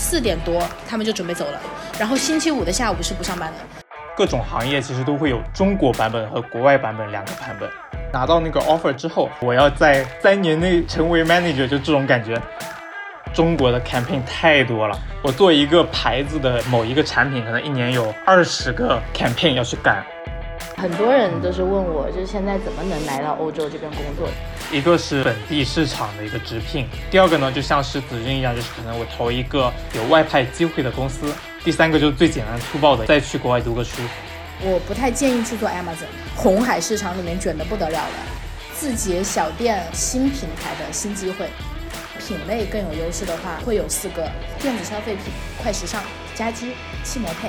四点多他们就准备走了，然后星期五的下午是不上班的。各种行业其实都会有中国版本和国外版本两个版本。拿到那个 offer 之后，我要在三年内成为 manager，就这种感觉。中国的 campaign 太多了，我做一个牌子的某一个产品，可能一年有二十个 campaign 要去干。很多人都是问我，就是现在怎么能来到欧洲这边工作？一个是本地市场的一个直聘，第二个呢，就像是子君一样，就是可能我投一个有外派机会的公司，第三个就是最简单粗暴的，再去国外读个书。我不太建议去做 Amazon，红海市场里面卷得不得了了，字节小店新平台的新机会。品类更有优势的话，会有四个：电子消费品、快时尚、家居、汽摩配。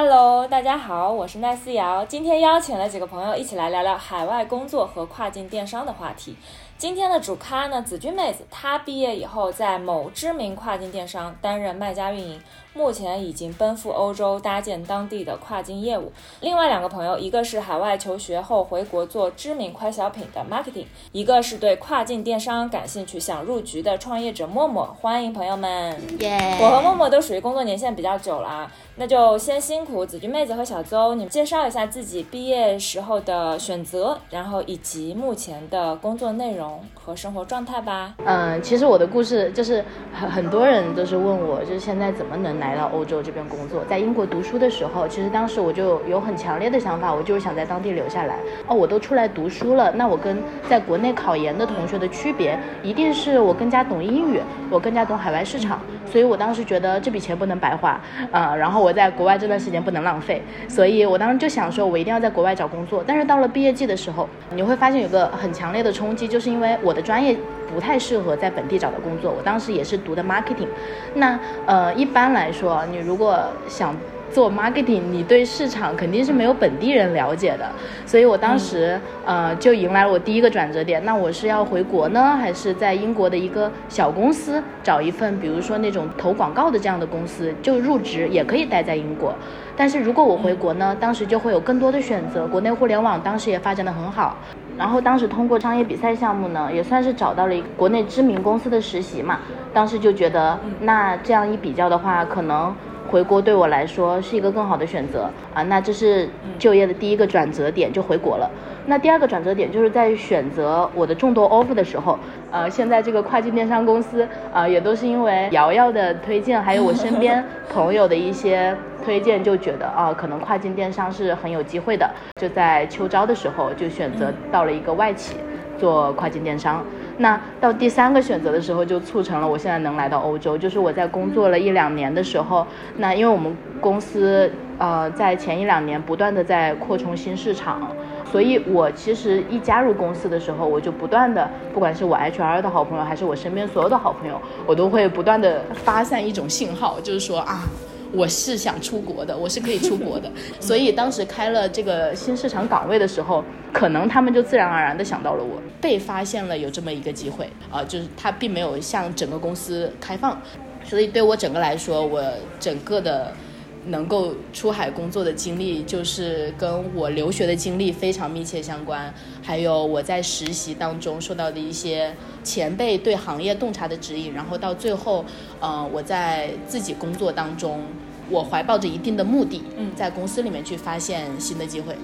Hello，大家好，我是奈思瑶，今天邀请了几个朋友一起来聊聊海外工作和跨境电商的话题。今天的主咖呢，子君妹子，她毕业以后在某知名跨境电商担任卖家运营。目前已经奔赴欧洲搭建当地的跨境业务。另外两个朋友，一个是海外求学后回国做知名快消品的 marketing，一个是对跨境电商感兴趣想入局的创业者默默。欢迎朋友们！耶！我和默默都属于工作年限比较久了，那就先辛苦子君妹子和小邹，你们介绍一下自己毕业时候的选择，然后以及目前的工作内容和生活状态吧。嗯，其实我的故事就是很很多人都是问我，就是现在怎么能来。来到欧洲这边工作，在英国读书的时候，其实当时我就有很强烈的想法，我就是想在当地留下来。哦，我都出来读书了，那我跟在国内考研的同学的区别，一定是我更加懂英语，我更加懂海外市场。所以我当时觉得这笔钱不能白花，呃，然后我在国外这段时间不能浪费，所以我当时就想说，我一定要在国外找工作。但是到了毕业季的时候，你会发现有个很强烈的冲击，就是因为我的专业。不太适合在本地找的工作。我当时也是读的 marketing，那呃一般来说，你如果想做 marketing，你对市场肯定是没有本地人了解的。所以我当时呃就迎来了我第一个转折点。那我是要回国呢，还是在英国的一个小公司找一份，比如说那种投广告的这样的公司就入职，也可以待在英国。但是如果我回国呢，当时就会有更多的选择。国内互联网当时也发展的很好。然后当时通过商业比赛项目呢，也算是找到了一个国内知名公司的实习嘛。当时就觉得，那这样一比较的话，可能回国对我来说是一个更好的选择啊。那这是就业的第一个转折点，就回国了。那第二个转折点就是在选择我的众多 offer 的时候，呃，现在这个跨境电商公司啊，也都是因为瑶瑶的推荐，还有我身边 朋友的一些。推荐就觉得啊，可能跨境电商是很有机会的，就在秋招的时候就选择到了一个外企做跨境电商。那到第三个选择的时候，就促成了我现在能来到欧洲。就是我在工作了一两年的时候，那因为我们公司呃在前一两年不断的在扩充新市场，所以我其实一加入公司的时候，我就不断的，不管是我 HR 的好朋友，还是我身边所有的好朋友，我都会不断的发散一种信号，就是说啊。我是想出国的，我是可以出国的，所以当时开了这个新市场岗位的时候，可能他们就自然而然的想到了我，被发现了有这么一个机会啊，就是他并没有向整个公司开放，所以对我整个来说，我整个的。能够出海工作的经历，就是跟我留学的经历非常密切相关。还有我在实习当中受到的一些前辈对行业洞察的指引，然后到最后，呃，我在自己工作当中，我怀抱着一定的目的，在公司里面去发现新的机会。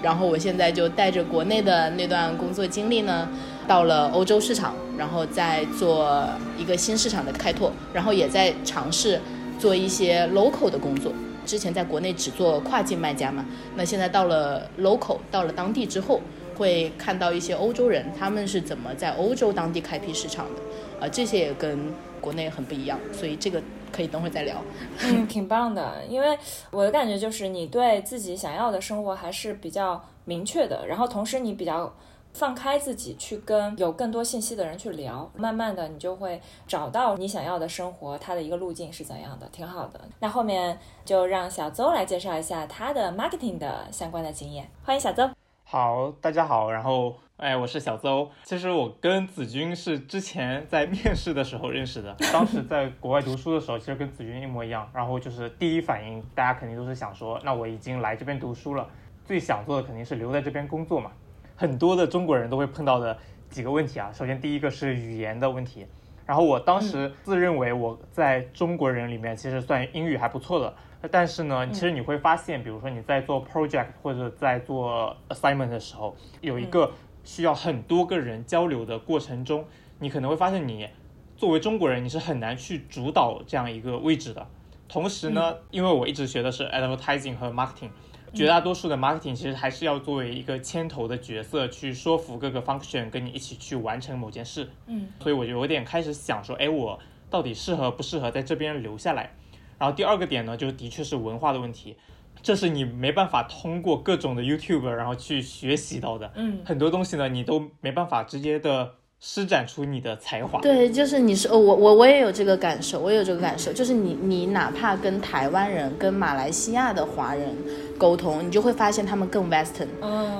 然后我现在就带着国内的那段工作经历呢，到了欧洲市场，然后再做一个新市场的开拓，然后也在尝试做一些 local 的工作。之前在国内只做跨境卖家嘛，那现在到了 local，到了当地之后，会看到一些欧洲人他们是怎么在欧洲当地开辟市场的，啊，这些也跟国内很不一样，所以这个可以等会再聊。嗯，挺棒的，因为我的感觉就是你对自己想要的生活还是比较明确的，然后同时你比较。放开自己去跟有更多信息的人去聊，慢慢的你就会找到你想要的生活，它的一个路径是怎样的，挺好的。那后面就让小邹来介绍一下他的 marketing 的相关的经验。欢迎小邹。好，大家好。然后，哎，我是小邹。其实我跟子君是之前在面试的时候认识的，当时在国外读书的时候，其实跟子君一模一样。然后就是第一反应，大家肯定都是想说，那我已经来这边读书了，最想做的肯定是留在这边工作嘛。很多的中国人都会碰到的几个问题啊，首先第一个是语言的问题，然后我当时自认为我在中国人里面其实算英语还不错的，但是呢，其实你会发现，比如说你在做 project 或者在做 assignment 的时候，有一个需要很多个人交流的过程中，你可能会发现你作为中国人你是很难去主导这样一个位置的。同时呢，因为我一直学的是 advertising 和 marketing。绝大多数的 marketing 其实还是要作为一个牵头的角色，去说服各个 function 跟你一起去完成某件事。嗯，所以我就有点开始想说，哎，我到底适合不适合在这边留下来？然后第二个点呢，就的确是文化的问题，这是你没办法通过各种的 YouTube 然后去学习到的。嗯，很多东西呢，你都没办法直接的。施展出你的才华，对，就是你是我我我也有这个感受，我也有这个感受，就是你你哪怕跟台湾人、跟马来西亚的华人沟通，你就会发现他们更 Western，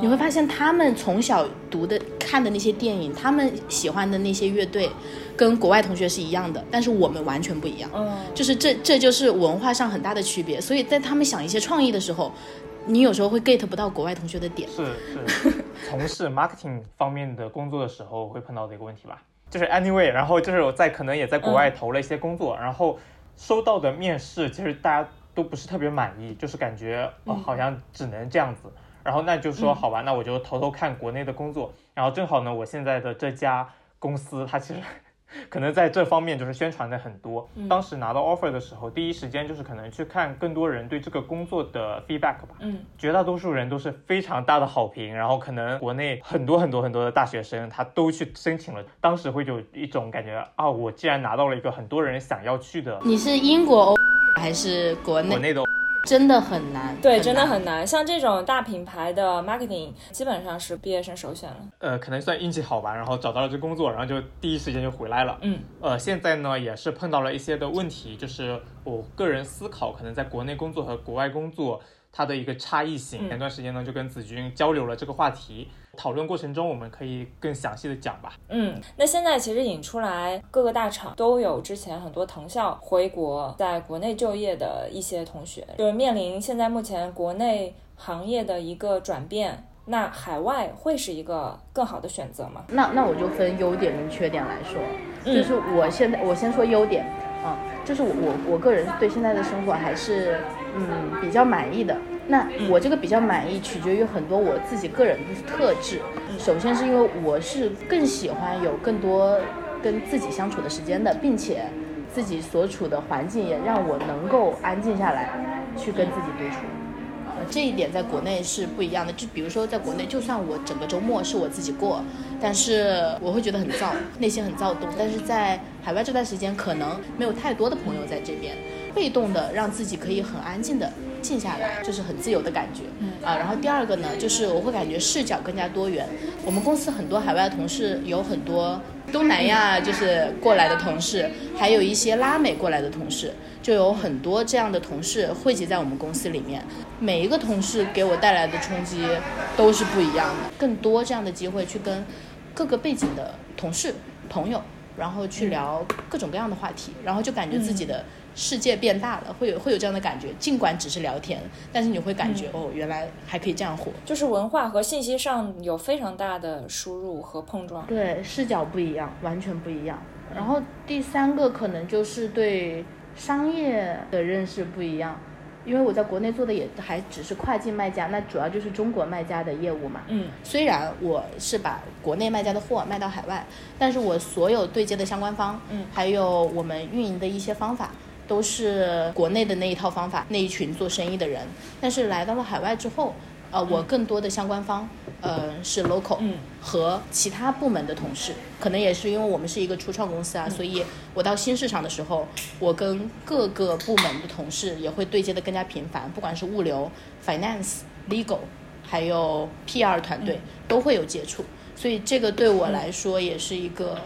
你会发现他们从小读的、看的那些电影，他们喜欢的那些乐队，跟国外同学是一样的，但是我们完全不一样，嗯，就是这这就是文化上很大的区别，所以在他们想一些创意的时候。你有时候会 get 不到国外同学的点，是是，从事 marketing 方面的工作的时候会碰到的一个问题吧。就是 anyway，然后就是我在可能也在国外投了一些工作，然后收到的面试其实大家都不是特别满意，就是感觉哦好像只能这样子。然后那就说好吧，那我就偷偷看国内的工作。然后正好呢，我现在的这家公司它其实。可能在这方面就是宣传的很多。当时拿到 offer 的时候，第一时间就是可能去看更多人对这个工作的 feedback 吧。嗯，绝大多数人都是非常大的好评，然后可能国内很多很多很多的大学生他都去申请了。当时会有一种感觉啊，我既然拿到了一个很多人想要去的，你是英国欧还是国内？国内的。真的很难，对，真的很难。像这种大品牌的 marketing，基本上是毕业生首选了。呃，可能算运气好吧，然后找到了这工作，然后就第一时间就回来了。嗯，呃，现在呢也是碰到了一些的问题，就是我个人思考，可能在国内工作和国外工作它的一个差异性。前段时间呢就跟子君交流了这个话题。讨论过程中，我们可以更详细的讲吧。嗯，那现在其实引出来各个大厂都有之前很多藤校回国，在国内就业的一些同学，就是面临现在目前国内行业的一个转变，那海外会是一个更好的选择吗？那那我就分优点跟缺点来说，就是我现在我先说优点，啊，就是我我我个人对现在的生活还是嗯比较满意的。那我这个比较满意，取决于很多我自己个人的特质。首先是因为我是更喜欢有更多跟自己相处的时间的，并且自己所处的环境也让我能够安静下来，去跟自己独处。呃，这一点在国内是不一样的。就比如说在国内，就算我整个周末是我自己过，但是我会觉得很躁，内心很躁动。但是在海外这段时间，可能没有太多的朋友在这边，被动的让自己可以很安静的。静下来就是很自由的感觉，啊，然后第二个呢，就是我会感觉视角更加多元。我们公司很多海外同事，有很多东南亚就是过来的同事，还有一些拉美过来的同事，就有很多这样的同事汇集在我们公司里面。每一个同事给我带来的冲击都是不一样的，更多这样的机会去跟各个背景的同事朋友，然后去聊各种各样的话题，然后就感觉自己的。世界变大了，会有会有这样的感觉。尽管只是聊天，但是你会感觉哦，原来还可以这样活。就是文化和信息上有非常大的输入和碰撞。对，视角不一样，完全不一样。然后第三个可能就是对商业的认识不一样，因为我在国内做的也还只是跨境卖家，那主要就是中国卖家的业务嘛。嗯。虽然我是把国内卖家的货卖到海外，但是我所有对接的相关方，嗯，还有我们运营的一些方法。都是国内的那一套方法，那一群做生意的人。但是来到了海外之后，呃，我更多的相关方，呃，是 local 和其他部门的同事。可能也是因为我们是一个初创公司啊，所以我到新市场的时候，我跟各个部门的同事也会对接的更加频繁，不管是物流、finance、legal，还有 PR 团队都会有接触。所以这个对我来说也是一个。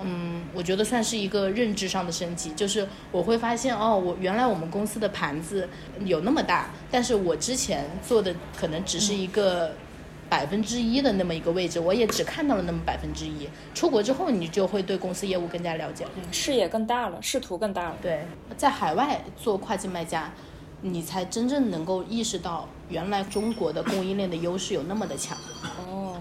嗯，我觉得算是一个认知上的升级，就是我会发现哦，我原来我们公司的盘子有那么大，但是我之前做的可能只是一个百分之一的那么一个位置，我也只看到了那么百分之一。出国之后，你就会对公司业务更加了解，视野更大了，视图更大了。对，在海外做跨境卖家，你才真正能够意识到原来中国的供应链的优势有那么的强。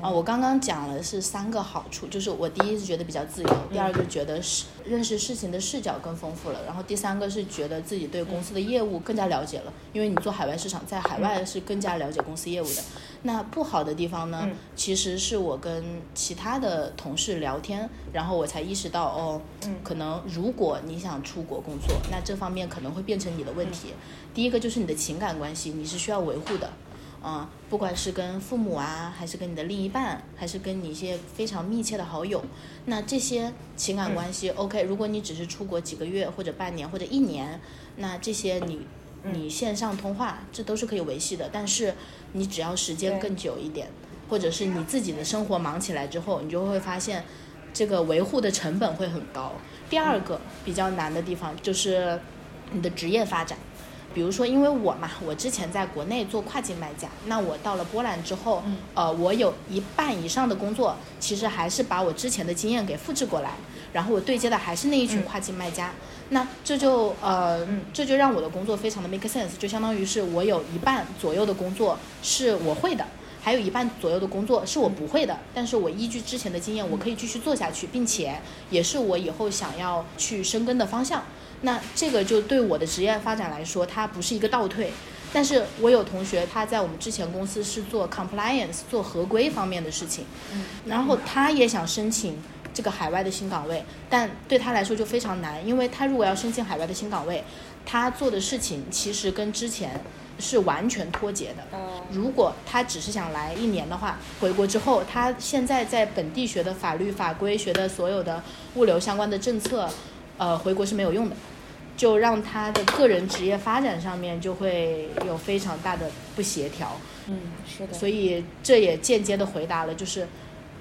哦。啊，我刚刚讲了是三个好处，就是我第一是觉得比较自由，第二个觉得是认识事情的视角更丰富了，然后第三个是觉得自己对公司的业务更加了解了，因为你做海外市场，在海外是更加了解公司业务的。那不好的地方呢，其实是我跟其他的同事聊天，然后我才意识到，哦，可能如果你想出国工作，那这方面可能会变成你的问题。第一个就是你的情感关系，你是需要维护的。啊，不管是跟父母啊，还是跟你的另一半，还是跟你一些非常密切的好友，那这些情感关系，OK，如果你只是出国几个月或者半年或者一年，那这些你你线上通话这都是可以维系的。但是你只要时间更久一点，或者是你自己的生活忙起来之后，你就会发现这个维护的成本会很高。第二个比较难的地方就是你的职业发展。比如说，因为我嘛，我之前在国内做跨境卖家，那我到了波兰之后，呃，我有一半以上的工作，其实还是把我之前的经验给复制过来，然后我对接的还是那一群跨境卖家，那这就呃，这就让我的工作非常的 make sense，就相当于是我有一半左右的工作是我会的，还有一半左右的工作是我不会的，但是我依据之前的经验，我可以继续做下去，并且也是我以后想要去深耕的方向。那这个就对我的职业发展来说，它不是一个倒退。但是我有同学，他在我们之前公司是做 compliance 做合规方面的事情，嗯，然后他也想申请这个海外的新岗位，但对他来说就非常难，因为他如果要申请海外的新岗位，他做的事情其实跟之前是完全脱节的。如果他只是想来一年的话，回国之后，他现在在本地学的法律法规、学的所有的物流相关的政策。呃，回国是没有用的，就让他的个人职业发展上面就会有非常大的不协调。嗯，是的。所以这也间接的回答了，就是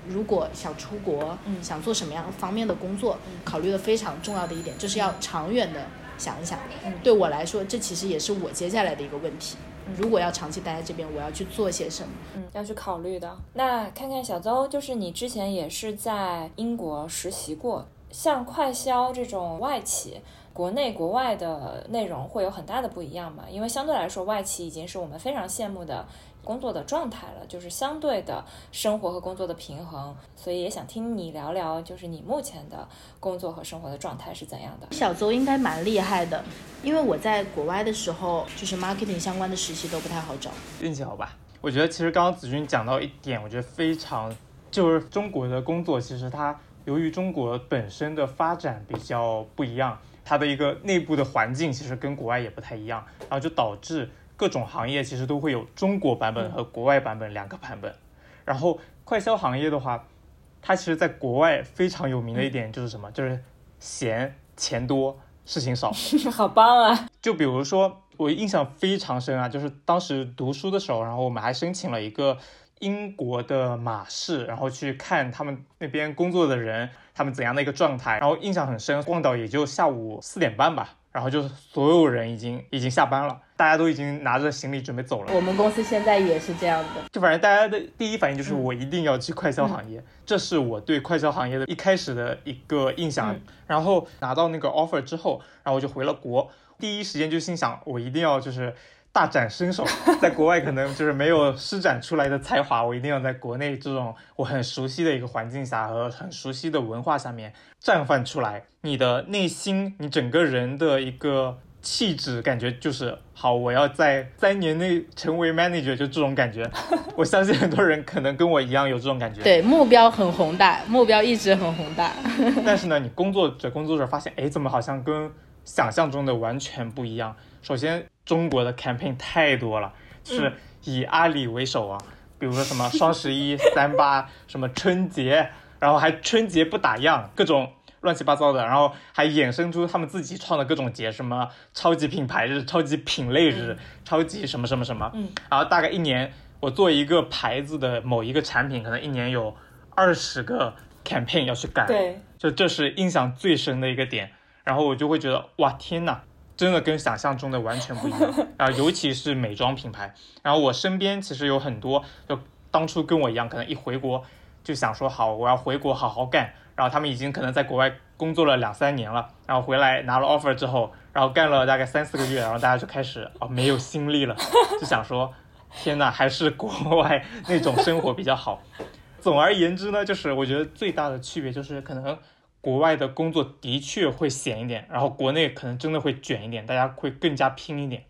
如果想出国，嗯，想做什么样方面的工作，考虑的非常重要的一点就是要长远的想一想。嗯，对我来说，这其实也是我接下来的一个问题。如果要长期待在这边，我要去做些什么？嗯，要去考虑的。那看看小邹，就是你之前也是在英国实习过。像快销这种外企，国内国外的内容会有很大的不一样嘛？因为相对来说，外企已经是我们非常羡慕的工作的状态了，就是相对的生活和工作的平衡。所以也想听你聊聊，就是你目前的工作和生活的状态是怎样的？小邹应该蛮厉害的，因为我在国外的时候，就是 marketing 相关的实习都不太好找。运气好吧？我觉得其实刚刚子君讲到一点，我觉得非常，就是中国的工作其实它。由于中国本身的发展比较不一样，它的一个内部的环境其实跟国外也不太一样，然后就导致各种行业其实都会有中国版本和国外版本两个版本。然后快销行业的话，它其实在国外非常有名的一点就是什么？就是闲钱多事情少，好棒啊！就比如说我印象非常深啊，就是当时读书的时候，然后我们还申请了一个。英国的马市，然后去看他们那边工作的人，他们怎样的一个状态，然后印象很深。逛到也就下午四点半吧，然后就是所有人已经已经下班了，大家都已经拿着行李准备走了。我们公司现在也是这样的，就反正大家的第一反应就是我一定要去快销行业，这是我对快销行业的一开始的一个印象。然后拿到那个 offer 之后，然后我就回了国，第一时间就心想我一定要就是。大展身手，在国外可能就是没有施展出来的才华，我一定要在国内这种我很熟悉的一个环境下和很熟悉的文化下面绽放出来。你的内心，你整个人的一个气质，感觉就是好。我要在三年内成为 manager，就这种感觉。我相信很多人可能跟我一样有这种感觉。对，目标很宏大，目标一直很宏大。但是呢，你工作着工作着发现，哎，怎么好像跟想象中的完全不一样？首先。中国的 campaign 太多了，就是以阿里为首啊，比如说什么 双十一、三八，什么春节，然后还春节不打烊，各种乱七八糟的，然后还衍生出他们自己创的各种节，什么超级品牌日、超级品类日、超级什么什么什么，嗯，然后大概一年，我做一个牌子的某一个产品，可能一年有二十个 campaign 要去干，对，就这是印象最深的一个点，然后我就会觉得，哇，天呐！真的跟想象中的完全不一样 啊！尤其是美妆品牌。然后我身边其实有很多，就当初跟我一样，可能一回国就想说好，我要回国好好干。然后他们已经可能在国外工作了两三年了，然后回来拿了 offer 之后，然后干了大概三四个月，然后大家就开始哦没有心力了，就想说天呐，还是国外那种生活比较好。总而言之呢，就是我觉得最大的区别就是可能国外的工作的确会闲一点，然后国内可能真的会卷一点，大家会更加拼一点。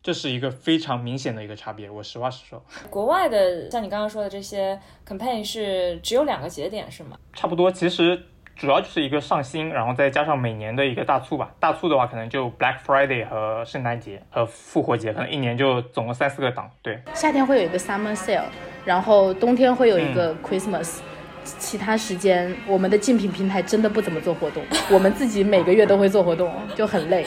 这是一个非常明显的一个差别，我实话实说。国外的像你刚刚说的这些 campaign 是只有两个节点是吗？差不多，其实主要就是一个上新，然后再加上每年的一个大促吧。大促的话，可能就 Black Friday 和圣诞节和复活节，可能一年就总共三四个档。对，夏天会有一个 Summer Sale，然后冬天会有一个 Christmas。其他时间，我们的竞品平台真的不怎么做活动，我们自己每个月都会做活动，就很累。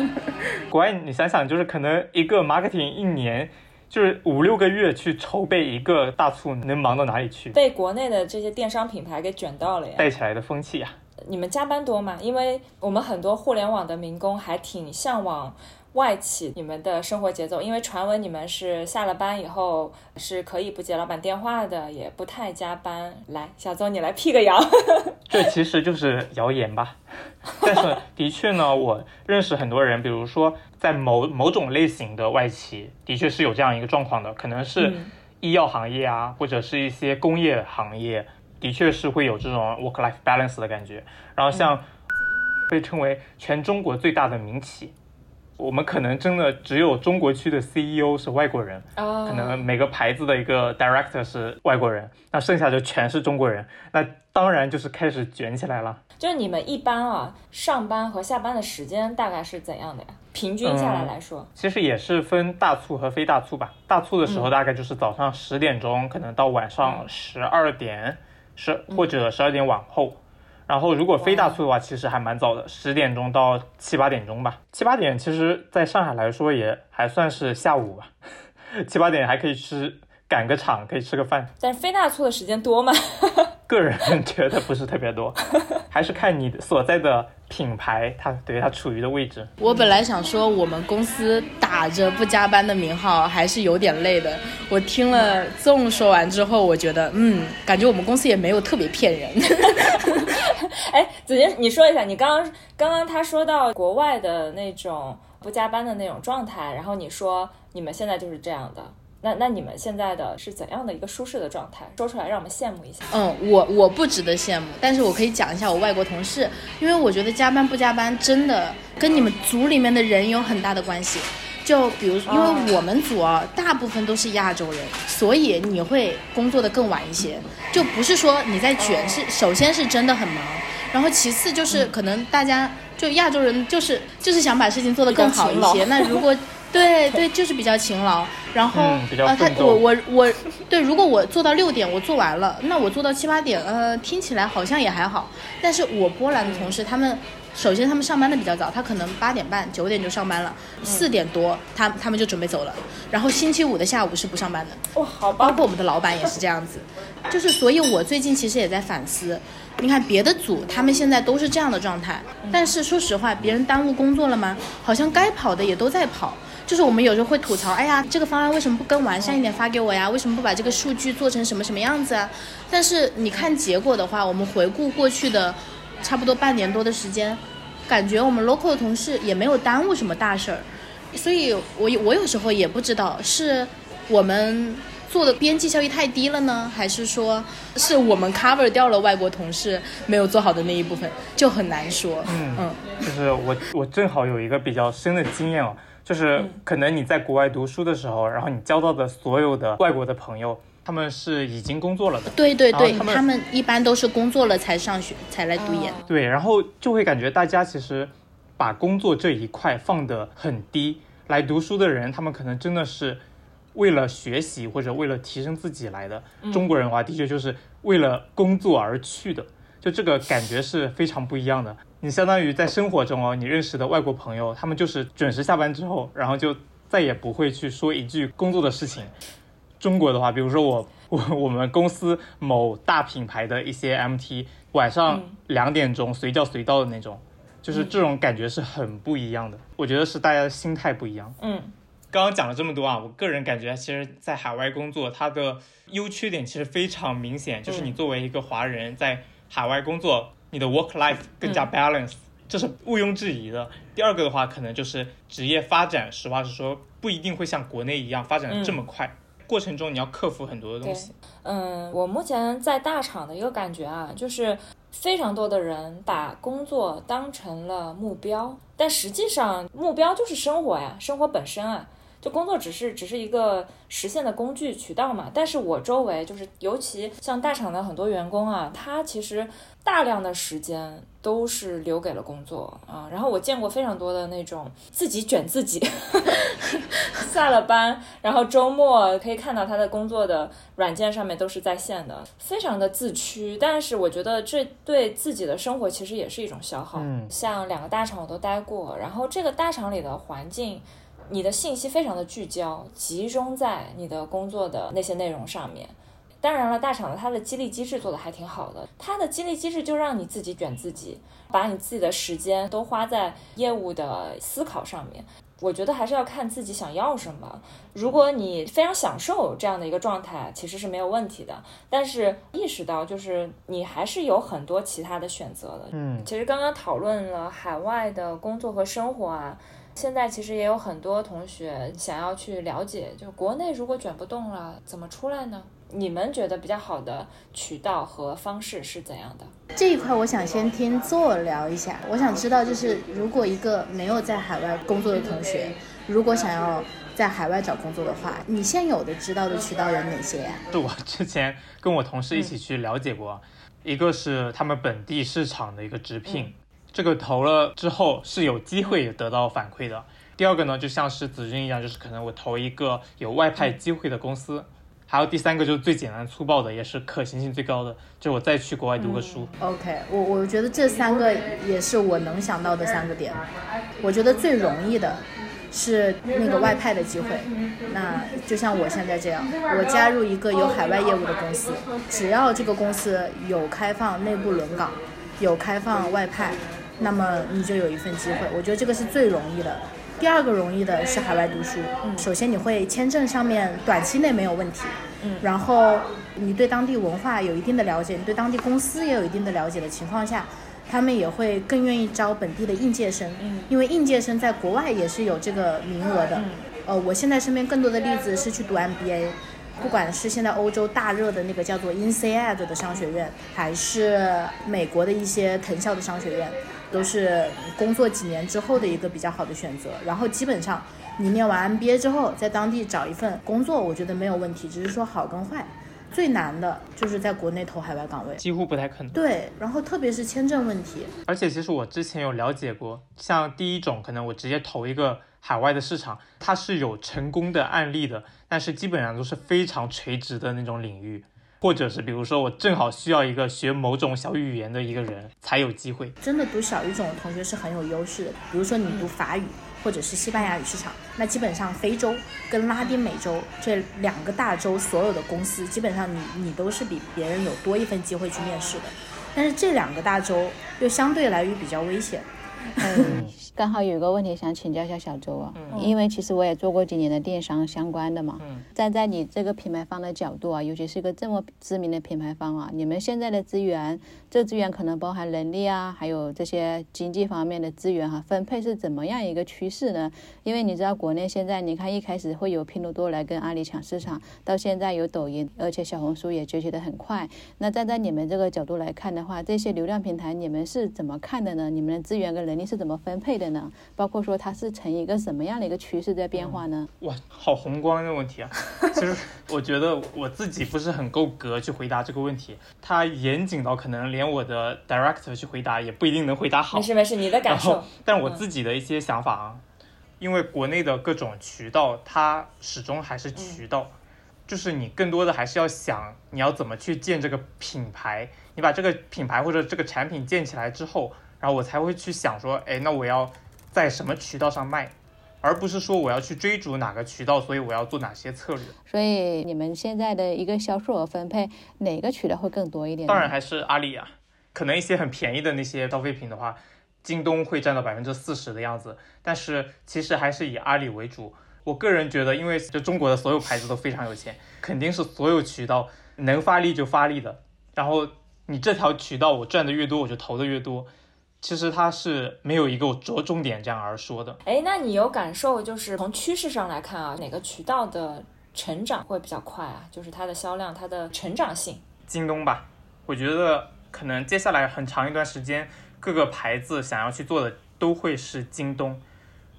国外你想想，就是可能一个 marketing 一年就是五六个月去筹备一个大促，能忙到哪里去？被国内的这些电商品牌给卷到了呀，带起来的风气呀。你们加班多吗？因为我们很多互联网的民工还挺向往。外企，你们的生活节奏，因为传闻你们是下了班以后是可以不接老板电话的，也不太加班。来，小邹，你来辟个谣。这其实就是谣言吧。但是的确呢，我认识很多人，比如说在某某种类型的外企，的确是有这样一个状况的，可能是医药行业啊，或者是一些工业行业，的确是会有这种 work-life balance 的感觉。然后像被称为全中国最大的民企。我们可能真的只有中国区的 CEO 是外国人，可能每个牌子的一个 director 是外国人，那剩下就全是中国人，那当然就是开始卷起来了。就是你们一般啊，上班和下班的时间大概是怎样的呀？平均下来来说，其实也是分大促和非大促吧。大促的时候大概就是早上十点钟，可能到晚上十二点，十或者十二点往后。然后，如果非大促的话，其实还蛮早的，十点钟到七八点钟吧。七八点其实在上海来说也还算是下午吧，七八点还可以吃赶个场，可以吃个饭。但是非大促的时间多吗？个人觉得不是特别多，还是看你所在的品牌，它对它处于的位置。我本来想说，我们公司打着不加班的名号，还是有点累的。我听了纵说完之后，我觉得，嗯，感觉我们公司也没有特别骗人。哎，子杰，你说一下，你刚刚刚刚他说到国外的那种不加班的那种状态，然后你说你们现在就是这样的。那那你们现在的是怎样的一个舒适的状态？说出来让我们羡慕一下。嗯，我我不值得羡慕，但是我可以讲一下我外国同事，因为我觉得加班不加班真的跟你们组里面的人有很大的关系。就比如，因为我们组啊，大部分都是亚洲人，所以你会工作的更晚一些。就不是说你在卷，是首先是真的很忙，然后其次就是可能大家就亚洲人就是就是想把事情做得更好一些。那如果 对对，就是比较勤劳。然后呃，他我我我，对，如果我做到六点，我做完了，那我做到七八点，呃，听起来好像也还好。但是我波兰的同事，他们首先他们上班的比较早，他可能八点半九点就上班了，四点多他他们就准备走了。然后星期五的下午是不上班的。哇，好吧。包括我们的老板也是这样子，就是所以，我最近其实也在反思。你看别的组，他们现在都是这样的状态，但是说实话，别人耽误工作了吗？好像该跑的也都在跑。就是我们有时候会吐槽，哎呀，这个方案为什么不更完善一点发给我呀？为什么不把这个数据做成什么什么样子啊？但是你看结果的话，我们回顾过去的差不多半年多的时间，感觉我们 local 的同事也没有耽误什么大事儿，所以我我有时候也不知道是我们做的边际效益太低了呢，还是说是我们 cover 掉了外国同事没有做好的那一部分，就很难说。嗯嗯，就是我我正好有一个比较深的经验哦。就是可能你在国外读书的时候，然后你交到的所有的外国的朋友，他们是已经工作了的。对对对，他们一般都是工作了才上学，才来读研。对，然后就会感觉大家其实把工作这一块放得很低。来读书的人，他们可能真的是为了学习或者为了提升自己来的。中国人的话，的确就是为了工作而去的，就这个感觉是非常不一样的。你相当于在生活中哦，你认识的外国朋友，他们就是准时下班之后，然后就再也不会去说一句工作的事情。中国的话，比如说我 我我们公司某大品牌的一些 MT，晚上两点钟随叫随到的那种，就是这种感觉是很不一样的。我觉得是大家的心态不一样。嗯，刚刚讲了这么多啊，我个人感觉，其实在海外工作，它的优缺点其实非常明显，就是你作为一个华人在海外工作。你的 work life 更加 balance，这是毋庸置疑的。第二个的话，可能就是职业发展，实话实说，不一定会像国内一样发展的这么快。过程中你要克服很多的东西。嗯，我目前在大厂的一个感觉啊，就是非常多的人把工作当成了目标，但实际上目标就是生活呀，生活本身啊。就工作只是只是一个实现的工具渠道嘛，但是我周围就是尤其像大厂的很多员工啊，他其实大量的时间都是留给了工作啊。然后我见过非常多的那种自己卷自己，下了班，然后周末可以看到他的工作的软件上面都是在线的，非常的自驱。但是我觉得这对自己的生活其实也是一种消耗。嗯，像两个大厂我都待过，然后这个大厂里的环境。你的信息非常的聚焦，集中在你的工作的那些内容上面。当然了，大厂的它的激励机制做的还挺好的，它的激励机制就让你自己卷自己，把你自己的时间都花在业务的思考上面。我觉得还是要看自己想要什么。如果你非常享受这样的一个状态，其实是没有问题的。但是意识到就是你还是有很多其他的选择的。嗯，其实刚刚讨论了海外的工作和生活啊。现在其实也有很多同学想要去了解，就国内如果卷不动了，怎么出来呢？你们觉得比较好的渠道和方式是怎样的？这一块我想先听做聊一下。我想知道，就是如果一个没有在海外工作的同学，如果想要在海外找工作的话，你现有的知道的渠道有哪些呀？是 我之前跟我同事一起去了解过，一个是他们本地市场的一个直聘。这个投了之后是有机会得到反馈的。第二个呢，就像是子君一样，就是可能我投一个有外派机会的公司。还有第三个就是最简单粗暴的，也是可行性最高的，就是我再去国外读个书。OK，我我觉得这三个也是我能想到的三个点。我觉得最容易的是那个外派的机会。那就像我现在这样，我加入一个有海外业务的公司，只要这个公司有开放内部轮岗，有开放外派。那么你就有一份机会，我觉得这个是最容易的。第二个容易的是海外读书。嗯，首先你会签证上面短期内没有问题。嗯，然后你对当地文化有一定的了解，你对当地公司也有一定的了解的情况下，他们也会更愿意招本地的应届生。嗯，因为应届生在国外也是有这个名额的。呃，我现在身边更多的例子是去读 MBA。不管是现在欧洲大热的那个叫做 INSEAD 的商学院，还是美国的一些藤校的商学院，都是工作几年之后的一个比较好的选择。然后基本上你念完 MBA 之后，在当地找一份工作，我觉得没有问题，只是说好跟坏。最难的就是在国内投海外岗位，几乎不太可能。对，然后特别是签证问题。而且其实我之前有了解过，像第一种可能我直接投一个海外的市场，它是有成功的案例的。但是基本上都是非常垂直的那种领域，或者是比如说我正好需要一个学某种小语言的一个人才有机会。真的读小语种的同学是很有优势的，比如说你读法语或者是西班牙语市场，那基本上非洲跟拉丁美洲这两个大洲所有的公司，基本上你你都是比别人有多一份机会去面试的。但是这两个大洲又相对来于比较危险。嗯，刚好有一个问题想请教一下小周啊，因为其实我也做过几年的电商相关的嘛。站在你这个品牌方的角度啊，尤其是一个这么知名的品牌方啊，你们现在的资源，这资源可能包含人力啊，还有这些经济方面的资源哈，分配是怎么样一个趋势呢？因为你知道国内现在，你看一开始会有拼多多来跟阿里抢市场，到现在有抖音，而且小红书也崛起的很快。那站在你们这个角度来看的话，这些流量平台你们是怎么看的呢？你们的资源跟人力是怎么分配的呢？包括说它是呈一个什么样的一个趋势在变化呢？哇，好宏观的问题啊！其实我觉得我自己不是很够格去回答这个问题，它严谨到可能连我的 director 去回答也不一定能回答好。没事没事，你的感受。但我自己的一些想法啊，因为国内的各种渠道，它始终还是渠道，就是你更多的还是要想你要怎么去建这个品牌，你把这个品牌或者这个产品建起来之后。然后我才会去想说，哎，那我要在什么渠道上卖，而不是说我要去追逐哪个渠道，所以我要做哪些策略。所以你们现在的一个销售额分配，哪个渠道会更多一点？当然还是阿里啊，可能一些很便宜的那些消费品的话，京东会占到百分之四十的样子，但是其实还是以阿里为主。我个人觉得，因为就中国的所有牌子都非常有钱，肯定是所有渠道能发力就发力的。然后你这条渠道我赚的越多，我就投的越多。其实它是没有一个着重点这样而说的。哎，那你有感受，就是从趋势上来看啊，哪个渠道的成长会比较快啊？就是它的销量，它的成长性。京东吧，我觉得可能接下来很长一段时间，各个牌子想要去做的都会是京东，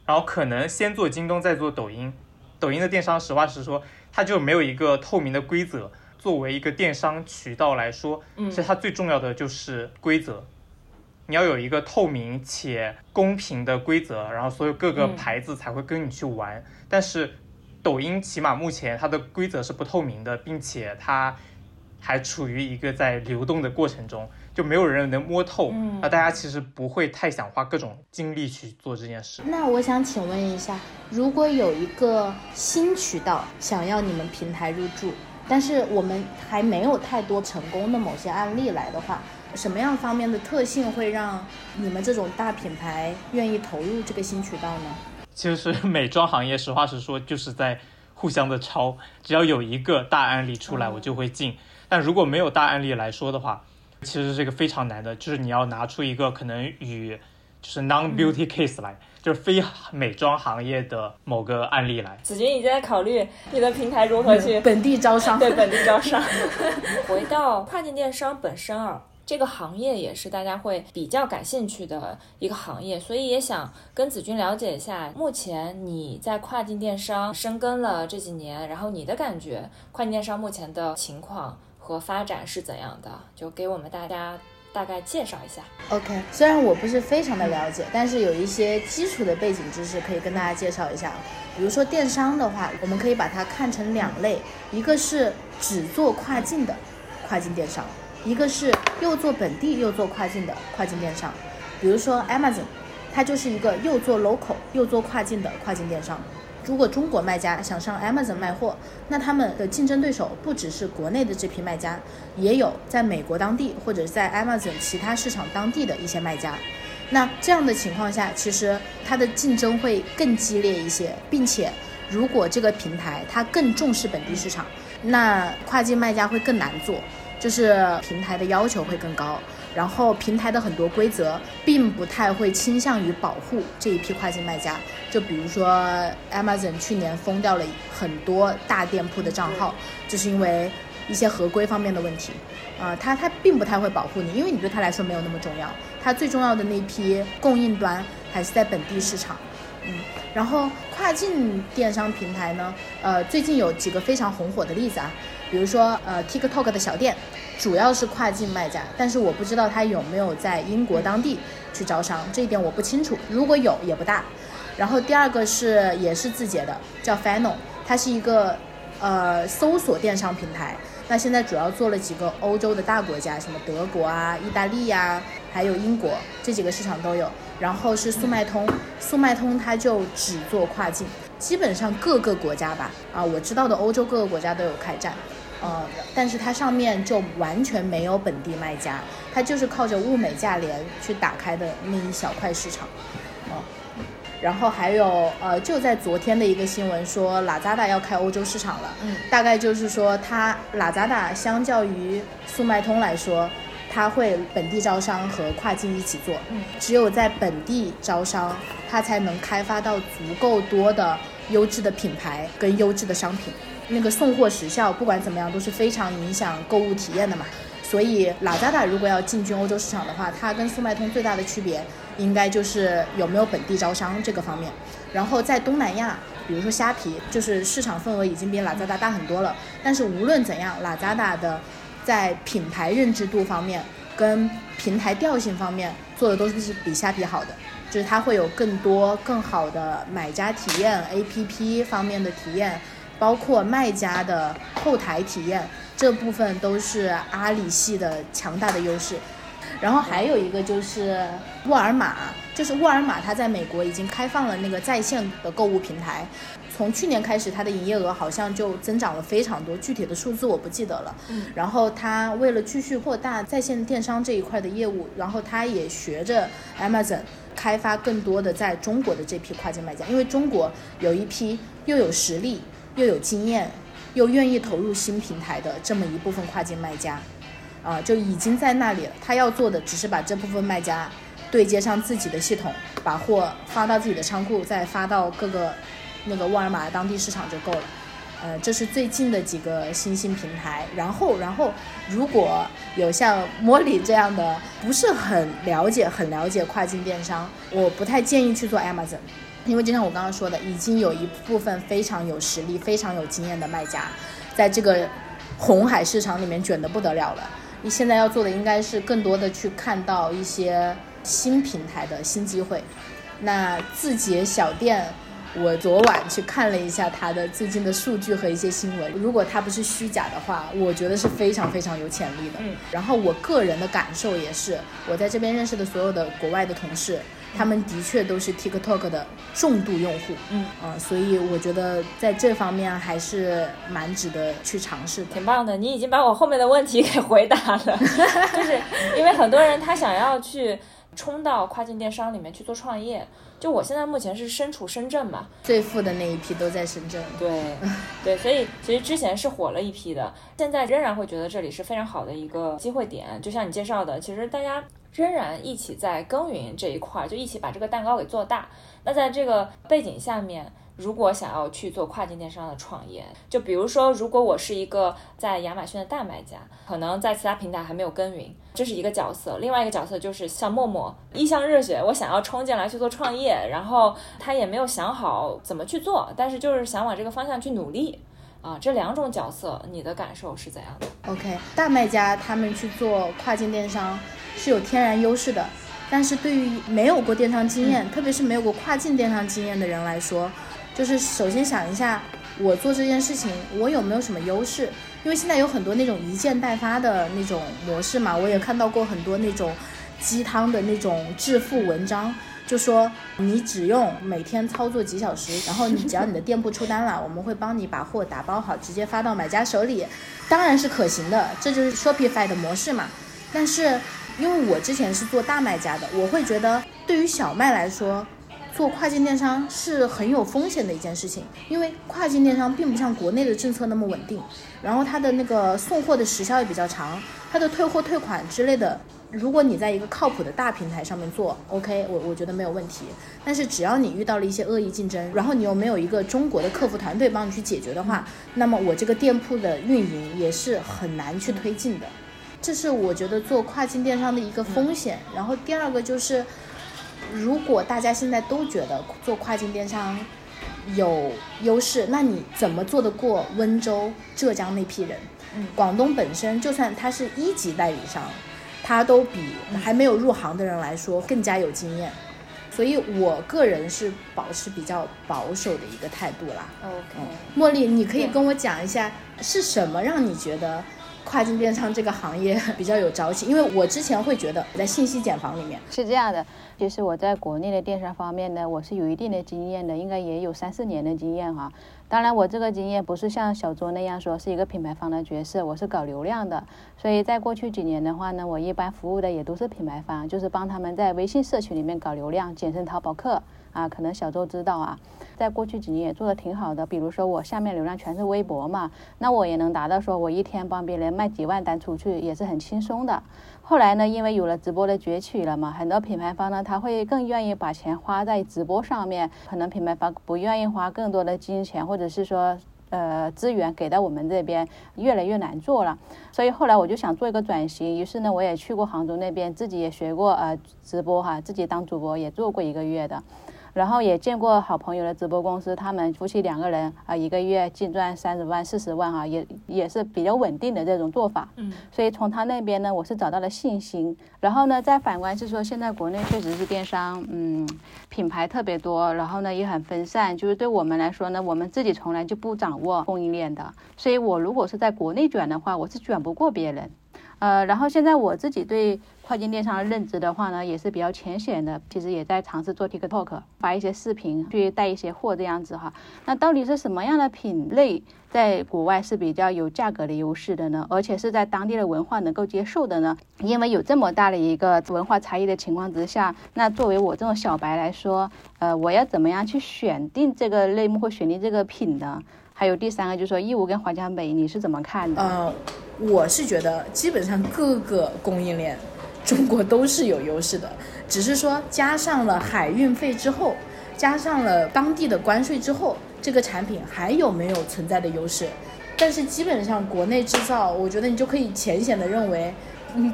然后可能先做京东，再做抖音。抖音的电商，实话实说，它就没有一个透明的规则。作为一个电商渠道来说，其实它最重要的就是规则。你要有一个透明且公平的规则，然后所有各个牌子才会跟你去玩。但是抖音起码目前它的规则是不透明的，并且它还处于一个在流动的过程中，就没有人能摸透。那大家其实不会太想花各种精力去做这件事。那我想请问一下，如果有一个新渠道想要你们平台入驻，但是我们还没有太多成功的某些案例来的话。什么样方面的特性会让你们这种大品牌愿意投入这个新渠道呢？其实美妆行业，实话实说，就是在互相的抄。只要有一个大案例出来，我就会进。但如果没有大案例来说的话，其实这个非常难的，就是你要拿出一个可能与就是 non beauty case 来，就是非美妆行业的某个案例来。子君已经在考虑你的平台如何去本地招商，对本地招商。回到跨境电商本身啊。这个行业也是大家会比较感兴趣的一个行业，所以也想跟子君了解一下，目前你在跨境电商深耕了这几年，然后你的感觉，跨境电商目前的情况和发展是怎样的？就给我们大家大概介绍一下。OK，虽然我不是非常的了解，但是有一些基础的背景知识可以跟大家介绍一下。比如说电商的话，我们可以把它看成两类，一个是只做跨境的跨境电商。一个是又做本地又做跨境的跨境电商，比如说 Amazon，它就是一个又做 local 又做跨境的跨境电商。如果中国卖家想上 Amazon 卖货，那他们的竞争对手不只是国内的这批卖家，也有在美国当地或者在 Amazon 其他市场当地的一些卖家。那这样的情况下，其实它的竞争会更激烈一些，并且如果这个平台它更重视本地市场，那跨境卖家会更难做。就是平台的要求会更高，然后平台的很多规则并不太会倾向于保护这一批跨境卖家。就比如说，Amazon 去年封掉了很多大店铺的账号，就是因为一些合规方面的问题。啊，它它并不太会保护你，因为你对它来说没有那么重要。它最重要的那批供应端还是在本地市场。嗯，然后跨境电商平台呢，呃，最近有几个非常红火的例子啊。比如说，呃，TikTok 的小店，主要是跨境卖家，但是我不知道他有没有在英国当地去招商，这一点我不清楚。如果有，也不大。然后第二个是也是字节的，叫 Final，它是一个呃搜索电商平台。那现在主要做了几个欧洲的大国家，什么德国啊、意大利呀，还有英国这几个市场都有。然后是速卖通，速卖通它就只做跨境，基本上各个国家吧，啊，我知道的欧洲各个国家都有开战。呃，但是它上面就完全没有本地卖家，它就是靠着物美价廉去打开的那一小块市场，哦，然后还有呃，就在昨天的一个新闻说，拉扎达要开欧洲市场了，嗯，大概就是说它拉扎达相较于速卖通来说，它会本地招商和跨境一起做，嗯，只有在本地招商，它才能开发到足够多的优质的品牌跟优质的商品。那个送货时效，不管怎么样都是非常影响购物体验的嘛。所以，拉扎达如果要进军欧洲市场的话，它跟速卖通最大的区别，应该就是有没有本地招商这个方面。然后在东南亚，比如说虾皮，就是市场份额已经比拉扎达大很多了。但是无论怎样，拉扎达的在品牌认知度方面跟平台调性方面做的都是比虾皮好的，就是它会有更多更好的买家体验，APP 方面的体验。包括卖家的后台体验这部分都是阿里系的强大的优势，然后还有一个就是沃尔玛，就是沃尔玛它在美国已经开放了那个在线的购物平台，从去年开始它的营业额好像就增长了非常多，具体的数字我不记得了。然后它为了继续扩大在线电商这一块的业务，然后它也学着 Amazon 开发更多的在中国的这批跨境卖家，因为中国有一批又有实力。又有经验，又愿意投入新平台的这么一部分跨境卖家，啊，就已经在那里了。他要做的只是把这部分卖家对接上自己的系统，把货发到自己的仓库，再发到各个那个沃尔玛当地市场就够了。呃，这是最近的几个新兴平台。然后，然后如果有像莫里这样的不是很了解、很了解跨境电商，我不太建议去做 Amazon，因为就像我刚刚说的，已经有一部分非常有实力、非常有经验的卖家，在这个红海市场里面卷得不得了了。你现在要做的应该是更多的去看到一些新平台的新机会。那字节小店。我昨晚去看了一下它的最近的数据和一些新闻，如果它不是虚假的话，我觉得是非常非常有潜力的。嗯，然后我个人的感受也是，我在这边认识的所有的国外的同事，他们的确都是 TikTok 的重度用户。嗯，啊，所以我觉得在这方面还是蛮值得去尝试的。挺棒的，你已经把我后面的问题给回答了，就是因为很多人他想要去冲到跨境电商里面去做创业。就我现在目前是身处深圳嘛，最富的那一批都在深圳。对，对，所以其实之前是火了一批的，现在仍然会觉得这里是非常好的一个机会点。就像你介绍的，其实大家仍然一起在耕耘这一块儿，就一起把这个蛋糕给做大。那在这个背景下面。如果想要去做跨境电商的创业，就比如说，如果我是一个在亚马逊的大卖家，可能在其他平台还没有耕耘，这是一个角色。另外一个角色就是像默默，一腔热血，我想要冲进来去做创业，然后他也没有想好怎么去做，但是就是想往这个方向去努力啊。这两种角色，你的感受是怎样的？OK，大卖家他们去做跨境电商是有天然优势的，但是对于没有过电商经验，特别是没有过跨境电商经验的人来说。就是首先想一下，我做这件事情我有没有什么优势？因为现在有很多那种一件代发的那种模式嘛，我也看到过很多那种鸡汤的那种致富文章，就说你只用每天操作几小时，然后你只要你的店铺出单了，我们会帮你把货打包好，直接发到买家手里，当然是可行的，这就是 Shopify 的模式嘛。但是因为我之前是做大卖家的，我会觉得对于小卖来说。做跨境电商是很有风险的一件事情，因为跨境电商并不像国内的政策那么稳定，然后它的那个送货的时效也比较长，它的退货退款之类的，如果你在一个靠谱的大平台上面做，OK，我我觉得没有问题。但是只要你遇到了一些恶意竞争，然后你又没有一个中国的客服团队帮你去解决的话，那么我这个店铺的运营也是很难去推进的，这是我觉得做跨境电商的一个风险。然后第二个就是。如果大家现在都觉得做跨境电商有优势，那你怎么做得过温州、浙江那批人？广东本身就算它是一级代理商，他都比还没有入行的人来说更加有经验。所以我个人是保持比较保守的一个态度啦。OK，茉莉，你可以跟我讲一下是什么让你觉得？跨境电商这个行业 比较有朝气，因为我之前会觉得在信息茧房里面是这样的。其实我在国内的电商方面呢，我是有一定的经验的，应该也有三四年的经验哈。当然，我这个经验不是像小周那样说是一个品牌方的角色，我是搞流量的。所以在过去几年的话呢，我一般服务的也都是品牌方，就是帮他们在微信社群里面搞流量，简称淘宝客啊。可能小周知道啊。在过去几年也做的挺好的，比如说我下面流量全是微博嘛，那我也能达到说我一天帮别人卖几万单出去也是很轻松的。后来呢，因为有了直播的崛起了嘛，很多品牌方呢他会更愿意把钱花在直播上面，可能品牌方不愿意花更多的金钱或者是说呃资源给到我们这边，越来越难做了。所以后来我就想做一个转型，于是呢我也去过杭州那边，自己也学过呃直播哈，自己当主播也做过一个月的。然后也见过好朋友的直播公司，他们夫妻两个人啊，一个月净赚三十万、四十万啊，也也是比较稳定的这种做法。嗯，所以从他那边呢，我是找到了信心。然后呢，再反观是说，现在国内确实是电商，嗯，品牌特别多，然后呢也很分散。就是对我们来说呢，我们自己从来就不掌握供应链的，所以我如果是在国内卷的话，我是卷不过别人。呃，然后现在我自己对跨境电商的认知的话呢，也是比较浅显的。其实也在尝试做 TikTok，发一些视频，去带一些货这样子哈。那到底是什么样的品类在国外是比较有价格的优势的呢？而且是在当地的文化能够接受的呢？因为有这么大的一个文化差异的情况之下，那作为我这种小白来说，呃，我要怎么样去选定这个类目或选定这个品呢？还有第三个就是说义乌跟华强北，你是怎么看的？呃，我是觉得基本上各个供应链，中国都是有优势的，只是说加上了海运费之后，加上了当地的关税之后，这个产品还有没有存在的优势？但是基本上国内制造，我觉得你就可以浅显的认为。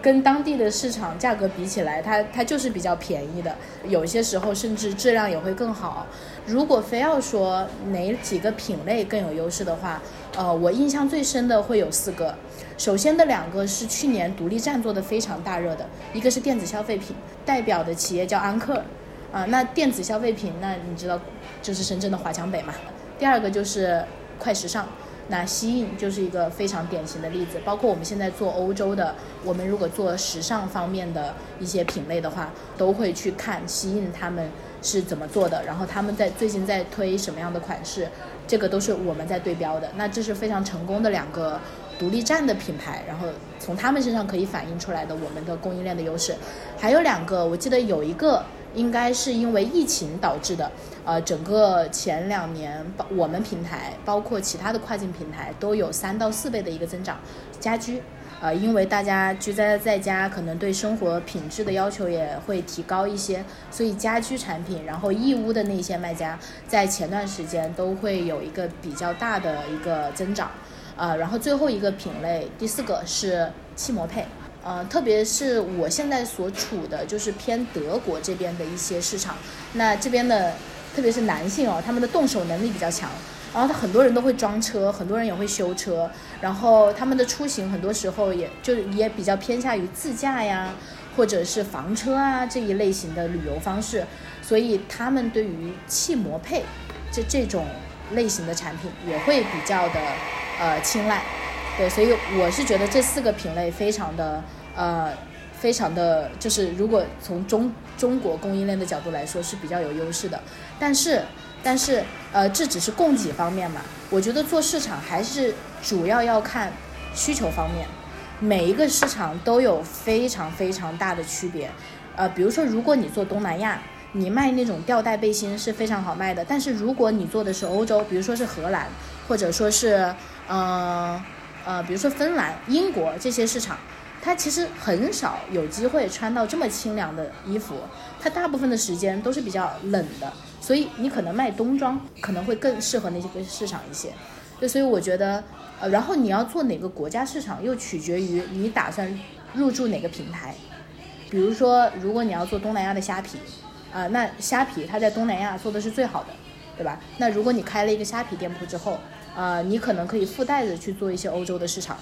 跟当地的市场价格比起来，它它就是比较便宜的，有些时候甚至质量也会更好。如果非要说哪几个品类更有优势的话，呃，我印象最深的会有四个。首先的两个是去年独立站做的非常大热的，一个是电子消费品，代表的企业叫安克，啊，那电子消费品，那你知道就是深圳的华强北嘛。第二个就是快时尚。那西印就是一个非常典型的例子，包括我们现在做欧洲的，我们如果做时尚方面的一些品类的话，都会去看西印他们是怎么做的，然后他们在最近在推什么样的款式，这个都是我们在对标的。那这是非常成功的两个独立站的品牌，然后从他们身上可以反映出来的我们的供应链的优势。还有两个，我记得有一个。应该是因为疫情导致的，呃，整个前两年包，我们平台包括其他的跨境平台都有三到四倍的一个增长。家居，呃，因为大家居在在家，可能对生活品质的要求也会提高一些，所以家居产品，然后义乌的那些卖家，在前段时间都会有一个比较大的一个增长，呃，然后最后一个品类，第四个是汽摩配。呃，特别是我现在所处的就是偏德国这边的一些市场，那这边的特别是男性哦，他们的动手能力比较强，然后他很多人都会装车，很多人也会修车，然后他们的出行很多时候也就也比较偏向于自驾呀，或者是房车啊这一类型的旅游方式，所以他们对于汽摩配这这种类型的产品也会比较的呃青睐，对，所以我是觉得这四个品类非常的。呃，非常的就是，如果从中中国供应链的角度来说是比较有优势的，但是但是呃，这只是供给方面嘛，我觉得做市场还是主要要看需求方面，每一个市场都有非常非常大的区别，呃，比如说如果你做东南亚，你卖那种吊带背心是非常好卖的，但是如果你做的是欧洲，比如说是荷兰，或者说是嗯呃，比如说芬兰、英国这些市场。它其实很少有机会穿到这么清凉的衣服，它大部分的时间都是比较冷的，所以你可能卖冬装可能会更适合那些市场一些。对，所以我觉得，呃，然后你要做哪个国家市场，又取决于你打算入驻哪个平台。比如说，如果你要做东南亚的虾皮，啊，那虾皮它在东南亚做的是最好的，对吧？那如果你开了一个虾皮店铺之后，啊，你可能可以附带着去做一些欧洲的市场。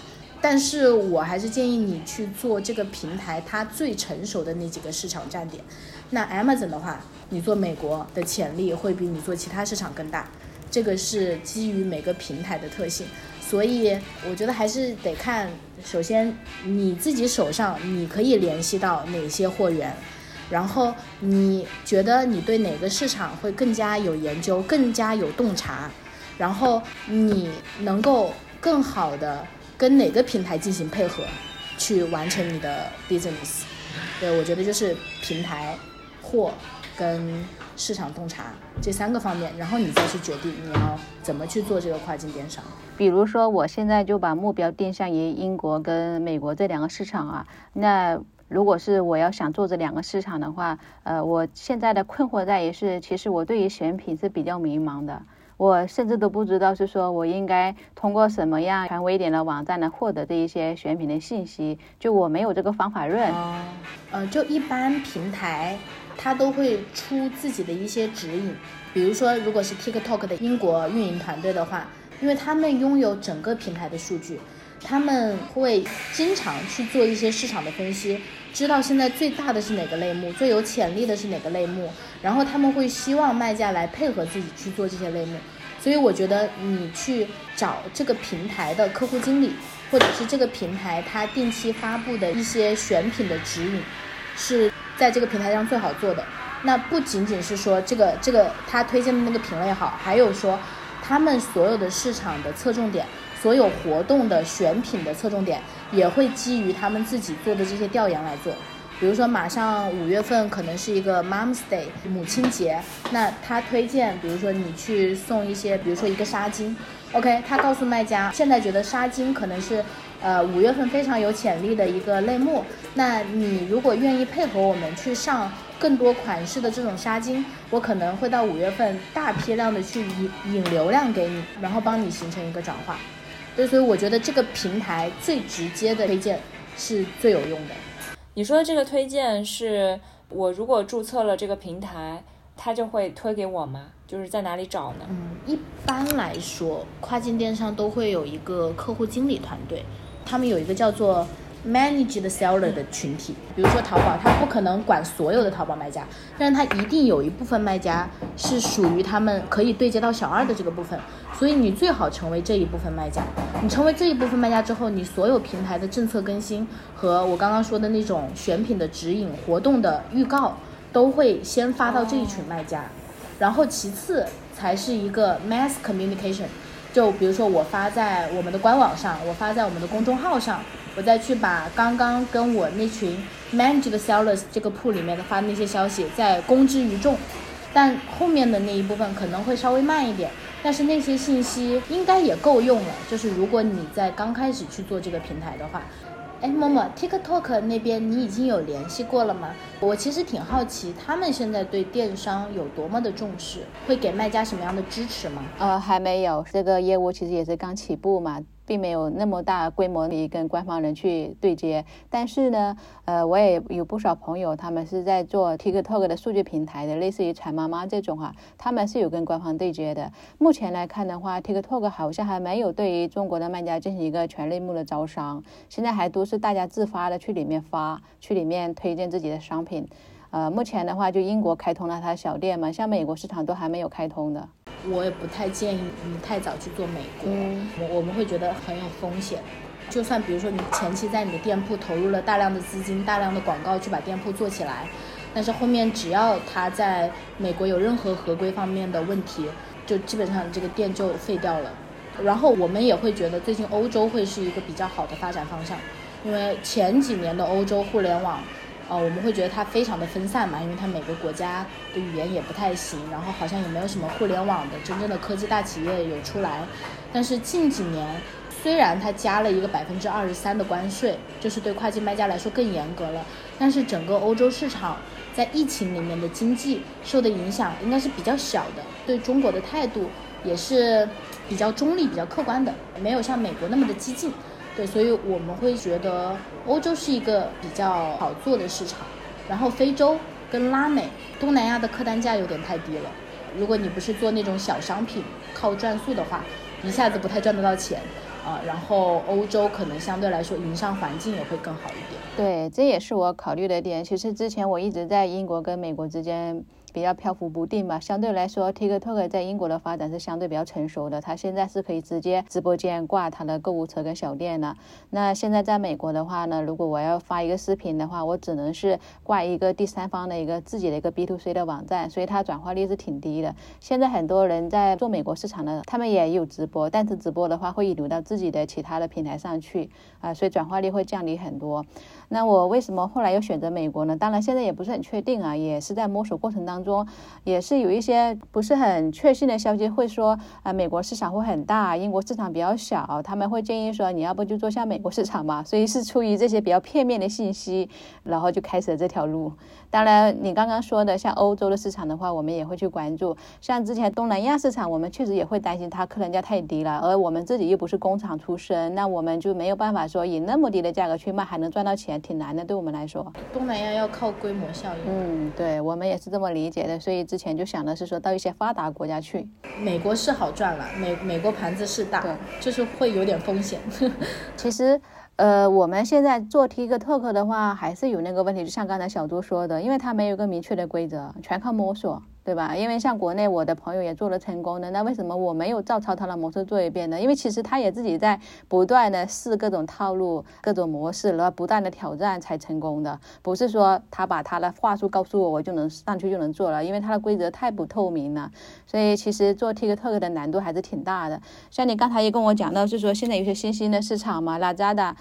但是我还是建议你去做这个平台它最成熟的那几个市场站点。那 Amazon 的话，你做美国的潜力会比你做其他市场更大，这个是基于每个平台的特性。所以我觉得还是得看，首先你自己手上你可以联系到哪些货源，然后你觉得你对哪个市场会更加有研究、更加有洞察，然后你能够更好的。跟哪个平台进行配合，去完成你的 business？对我觉得就是平台、货跟市场洞察这三个方面，然后你再去决定你要怎么去做这个跨境电商。比如说，我现在就把目标定向于英国跟美国这两个市场啊。那如果是我要想做这两个市场的话，呃，我现在的困惑在于是，其实我对于选品是比较迷茫的。我甚至都不知道是说我应该通过什么样权威一点的网站来获得这一些选品的信息，就我没有这个方法论。呃，就一般平台它都会出自己的一些指引，比如说如果是 TikTok 的英国运营团队的话，因为他们拥有整个平台的数据，他们会经常去做一些市场的分析。知道现在最大的是哪个类目，最有潜力的是哪个类目，然后他们会希望卖家来配合自己去做这些类目，所以我觉得你去找这个平台的客户经理，或者是这个平台它定期发布的一些选品的指引，是在这个平台上最好做的。那不仅仅是说这个这个他推荐的那个品类好，还有说他们所有的市场的侧重点。所有活动的选品的侧重点也会基于他们自己做的这些调研来做，比如说马上五月份可能是一个 Mom's Day 母亲节，那他推荐，比如说你去送一些，比如说一个纱巾，OK，他告诉卖家，现在觉得纱巾可能是，呃五月份非常有潜力的一个类目，那你如果愿意配合我们去上更多款式的这种纱巾，我可能会到五月份大批量的去引引流量给你，然后帮你形成一个转化。对，所以我觉得这个平台最直接的推荐是最有用的。你说的这个推荐是我如果注册了这个平台，它就会推给我吗？就是在哪里找呢？嗯，一般来说，跨境电商都会有一个客户经理团队，他们有一个叫做。Manage the seller 的群体，比如说淘宝，它不可能管所有的淘宝卖家，但是它一定有一部分卖家是属于他们可以对接到小二的这个部分，所以你最好成为这一部分卖家。你成为这一部分卖家之后，你所有平台的政策更新和我刚刚说的那种选品的指引、活动的预告，都会先发到这一群卖家，然后其次才是一个 mass communication，就比如说我发在我们的官网上，我发在我们的公众号上。我再去把刚刚跟我那群 manage 的 sellers 这个铺里面的发的那些消息再公之于众，但后面的那一部分可能会稍微慢一点，但是那些信息应该也够用了。就是如果你在刚开始去做这个平台的话，哎，默默 TikTok 那边你已经有联系过了吗？我其实挺好奇他们现在对电商有多么的重视，会给卖家什么样的支持吗？呃，还没有，这个业务其实也是刚起步嘛。并没有那么大规模的跟官方人去对接，但是呢，呃，我也有不少朋友，他们是在做 TikTok 的数据平台的，类似于馋妈妈这种哈，他们是有跟官方对接的。目前来看的话，TikTok 好像还没有对于中国的卖家进行一个全类目的招商，现在还都是大家自发的去里面发，去里面推荐自己的商品。呃，目前的话，就英国开通了它的小店嘛，像美国市场都还没有开通的。我也不太建议你太早去做美国，我我们会觉得很有风险。就算比如说你前期在你的店铺投入了大量的资金、大量的广告去把店铺做起来，但是后面只要它在美国有任何合规方面的问题，就基本上这个店就废掉了。然后我们也会觉得最近欧洲会是一个比较好的发展方向，因为前几年的欧洲互联网。呃，我们会觉得它非常的分散嘛，因为它每个国家的语言也不太行，然后好像也没有什么互联网的真正的科技大企业有出来。但是近几年，虽然它加了一个百分之二十三的关税，就是对跨境卖家来说更严格了，但是整个欧洲市场在疫情里面的经济受的影响应该是比较小的，对中国的态度也是比较中立、比较客观的，没有像美国那么的激进。对，所以我们会觉得欧洲是一个比较好做的市场，然后非洲跟拉美、东南亚的客单价有点太低了。如果你不是做那种小商品，靠转速的话，一下子不太赚得到钱啊。然后欧洲可能相对来说营商环境也会更好一点。对，这也是我考虑的点。其实之前我一直在英国跟美国之间。比较漂浮不定吧，相对来说，TikTok 在英国的发展是相对比较成熟的，它现在是可以直接直播间挂它的购物车跟小店了。那现在在美国的话呢，如果我要发一个视频的话，我只能是挂一个第三方的一个自己的一个 B to C 的网站，所以它转化率是挺低的。现在很多人在做美国市场的，他们也有直播，但是直播的话会引流到自己的其他的平台上去啊，所以转化率会降低很多。那我为什么后来又选择美国呢？当然现在也不是很确定啊，也是在摸索过程当中，也是有一些不是很确信的消息，会说啊美国市场会很大，英国市场比较小，他们会建议说你要不就做下美国市场吧。所以是出于这些比较片面的信息，然后就开始了这条路。当然你刚刚说的像欧洲的市场的话，我们也会去关注。像之前东南亚市场，我们确实也会担心它客单价太低了，而我们自己又不是工厂出身，那我们就没有办法说以那么低的价格去卖还能赚到钱。挺难的，对我们来说。东南亚要靠规模效应。嗯，对我们也是这么理解的，所以之前就想的是说到一些发达国家去。美国是好赚了，美美国盘子是大，就是会有点风险。其实，呃，我们现在做 TikTok 的话，还是有那个问题，就像刚才小朱说的，因为它没有一个明确的规则，全靠摸索。对吧？因为像国内我的朋友也做了成功的，那为什么我没有照抄他的模式做一遍呢？因为其实他也自己在不断的试各种套路、各种模式，然后不断的挑战才成功的，不是说他把他的话术告诉我，我就能上去就能做了，因为他的规则太不透明了。所以其实做 TikTok 的难度还是挺大的。像你刚才也跟我讲到，是说现在有些新兴的市场嘛，拉扎的。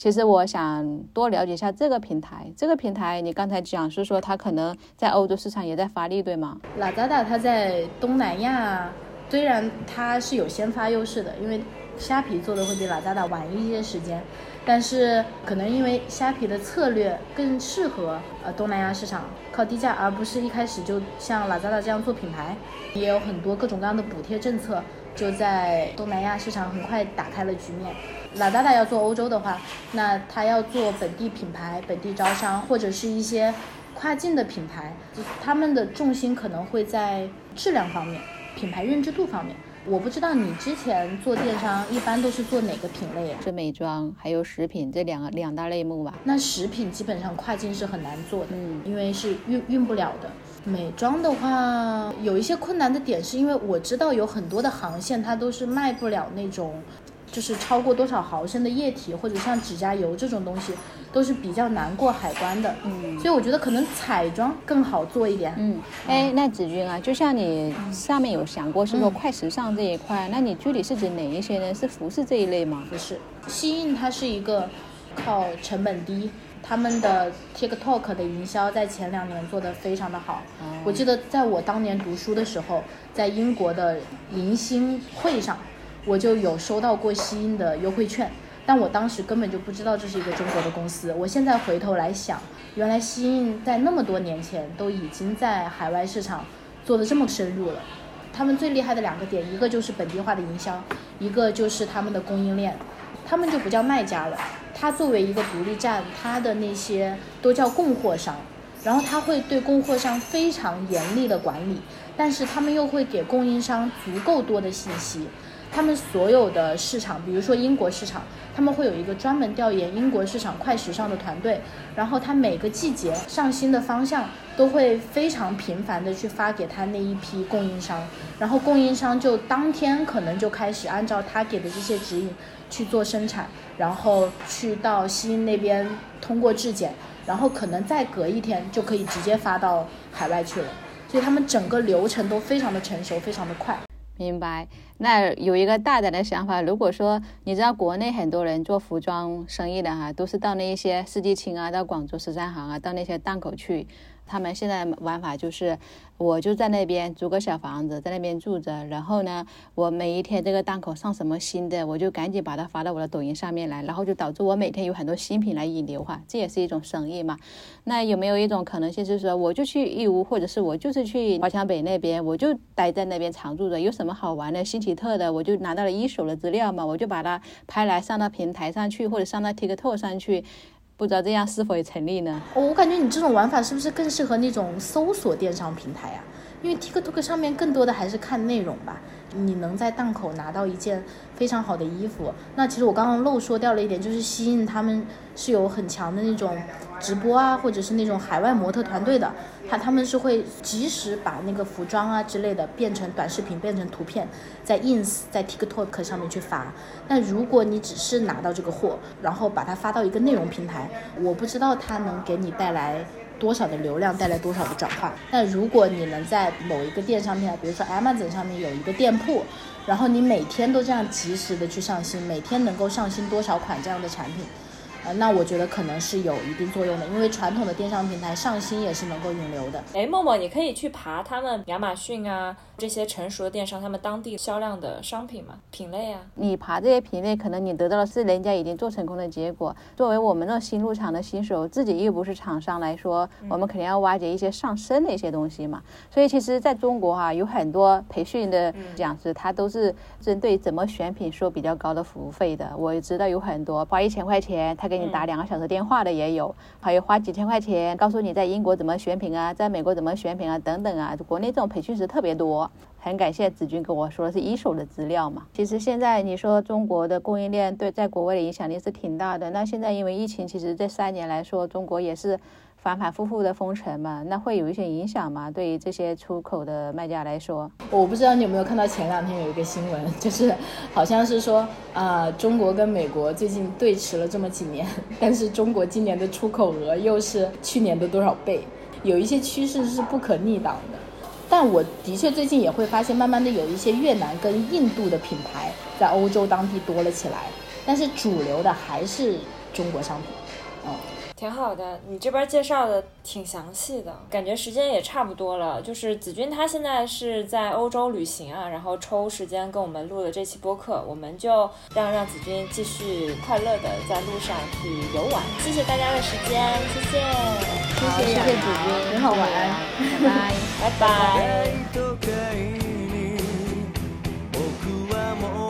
其实我想多了解一下这个平台。这个平台，你刚才讲是说它可能在欧洲市场也在发力，对吗？拉扎达它在东南亚虽然它是有先发优势的，因为虾皮做的会比拉扎达晚一些时间，但是可能因为虾皮的策略更适合呃东南亚市场，靠低价，而不是一开始就像拉扎达这样做品牌，也有很多各种各样的补贴政策，就在东南亚市场很快打开了局面。拉达达要做欧洲的话，那他要做本地品牌、本地招商，或者是一些跨境的品牌，他们的重心可能会在质量方面、品牌认知度方面。我不知道你之前做电商一般都是做哪个品类啊？是美妆还有食品这两个两大类目吧？那食品基本上跨境是很难做的，嗯，因为是运运不了的。美妆的话，有一些困难的点是因为我知道有很多的航线它都是卖不了那种。就是超过多少毫升的液体，或者像指甲油这种东西，都是比较难过海关的。嗯，所以我觉得可能彩妆更好做一点。嗯，哎，那子君啊，就像你上面有想过是说快时尚这一块，那你具体是指哪一些呢？是服饰这一类吗？不是，西印它是一个靠成本低，他们的 TikTok 的营销在前两年做得非常的好。我记得在我当年读书的时候，在英国的迎新会上。我就有收到过西印的优惠券，但我当时根本就不知道这是一个中国的公司。我现在回头来想，原来西印在那么多年前都已经在海外市场做的这么深入了。他们最厉害的两个点，一个就是本地化的营销，一个就是他们的供应链。他们就不叫卖家了，他作为一个独立站，他的那些都叫供货商，然后他会对供货商非常严厉的管理，但是他们又会给供应商足够多的信息。他们所有的市场，比如说英国市场，他们会有一个专门调研英国市场快时尚的团队，然后他每个季节上新的方向都会非常频繁的去发给他那一批供应商，然后供应商就当天可能就开始按照他给的这些指引去做生产，然后去到西英那边通过质检，然后可能再隔一天就可以直接发到海外去了，所以他们整个流程都非常的成熟，非常的快。明白，那有一个大胆的想法，如果说你知道国内很多人做服装生意的哈，都是到那一些四季青啊，到广州十三行啊，到那些档口去。他们现在玩法就是，我就在那边租个小房子，在那边住着，然后呢，我每一天这个档口上什么新的，我就赶紧把它发到我的抖音上面来，然后就导致我每天有很多新品来引流哈，这也是一种生意嘛。那有没有一种可能性就是说，我就去义乌，或者是我就是去华强北那边，我就待在那边常住着，有什么好玩的、新奇奇特的，我就拿到了一手的资料嘛，我就把它拍来上到平台上去，或者上到 TikTok 上去。不知道这样是否也成立呢？我感觉你这种玩法是不是更适合那种搜索电商平台啊？因为 TikTok 上面更多的还是看内容吧。你能在档口拿到一件非常好的衣服，那其实我刚刚漏说掉了一点，就是吸引他们是有很强的那种直播啊，或者是那种海外模特团队的，他他们是会及时把那个服装啊之类的变成短视频，变成图片，在 Ins 在 TikTok 上面去发。但如果你只是拿到这个货，然后把它发到一个内容平台，我不知道它能给你带来。多少的流量带来多少的转化？那如果你能在某一个电商平台，比如说 Amazon 上面有一个店铺，然后你每天都这样及时的去上新，每天能够上新多少款这样的产品？呃，那我觉得可能是有一定作用的，因为传统的电商平台上新也是能够引流的。哎，默默，你可以去爬他们亚马逊啊这些成熟的电商，他们当地销量的商品嘛，品类啊。你爬这些品类，可能你得到的是人家已经做成功的结果。作为我们这种新入场的新手，自己又不是厂商来说，我们肯定要挖掘一些上升的一些东西嘛。所以其实在中国哈，有很多培训的讲师，他都是针对怎么选品收比较高的服务费的。我知道有很多花一千块钱，他给你打两个小时电话的也有，还有花几千块钱告诉你在英国怎么选品啊，在美国怎么选品啊等等啊，国内这种培训师特别多。很感谢子君跟我说是一手的资料嘛。其实现在你说中国的供应链对在国外的影响力是挺大的。那现在因为疫情，其实这三年来说，中国也是。反反复复的封城嘛，那会有一些影响嘛？对于这些出口的卖家来说，我不知道你有没有看到前两天有一个新闻，就是好像是说啊，中国跟美国最近对持了这么几年，但是中国今年的出口额又是去年的多少倍？有一些趋势是不可逆挡的。但我的确最近也会发现，慢慢的有一些越南跟印度的品牌在欧洲当地多了起来，但是主流的还是中国商品，挺好的，你这边介绍的挺详细的，感觉时间也差不多了。就是子君他现在是在欧洲旅行啊，然后抽时间跟我们录了这期播客，我们就让让子君继续快乐的在路上去游玩。谢谢大家的时间，谢谢，谢谢谢谢子君，很好玩，拜拜拜拜。拜拜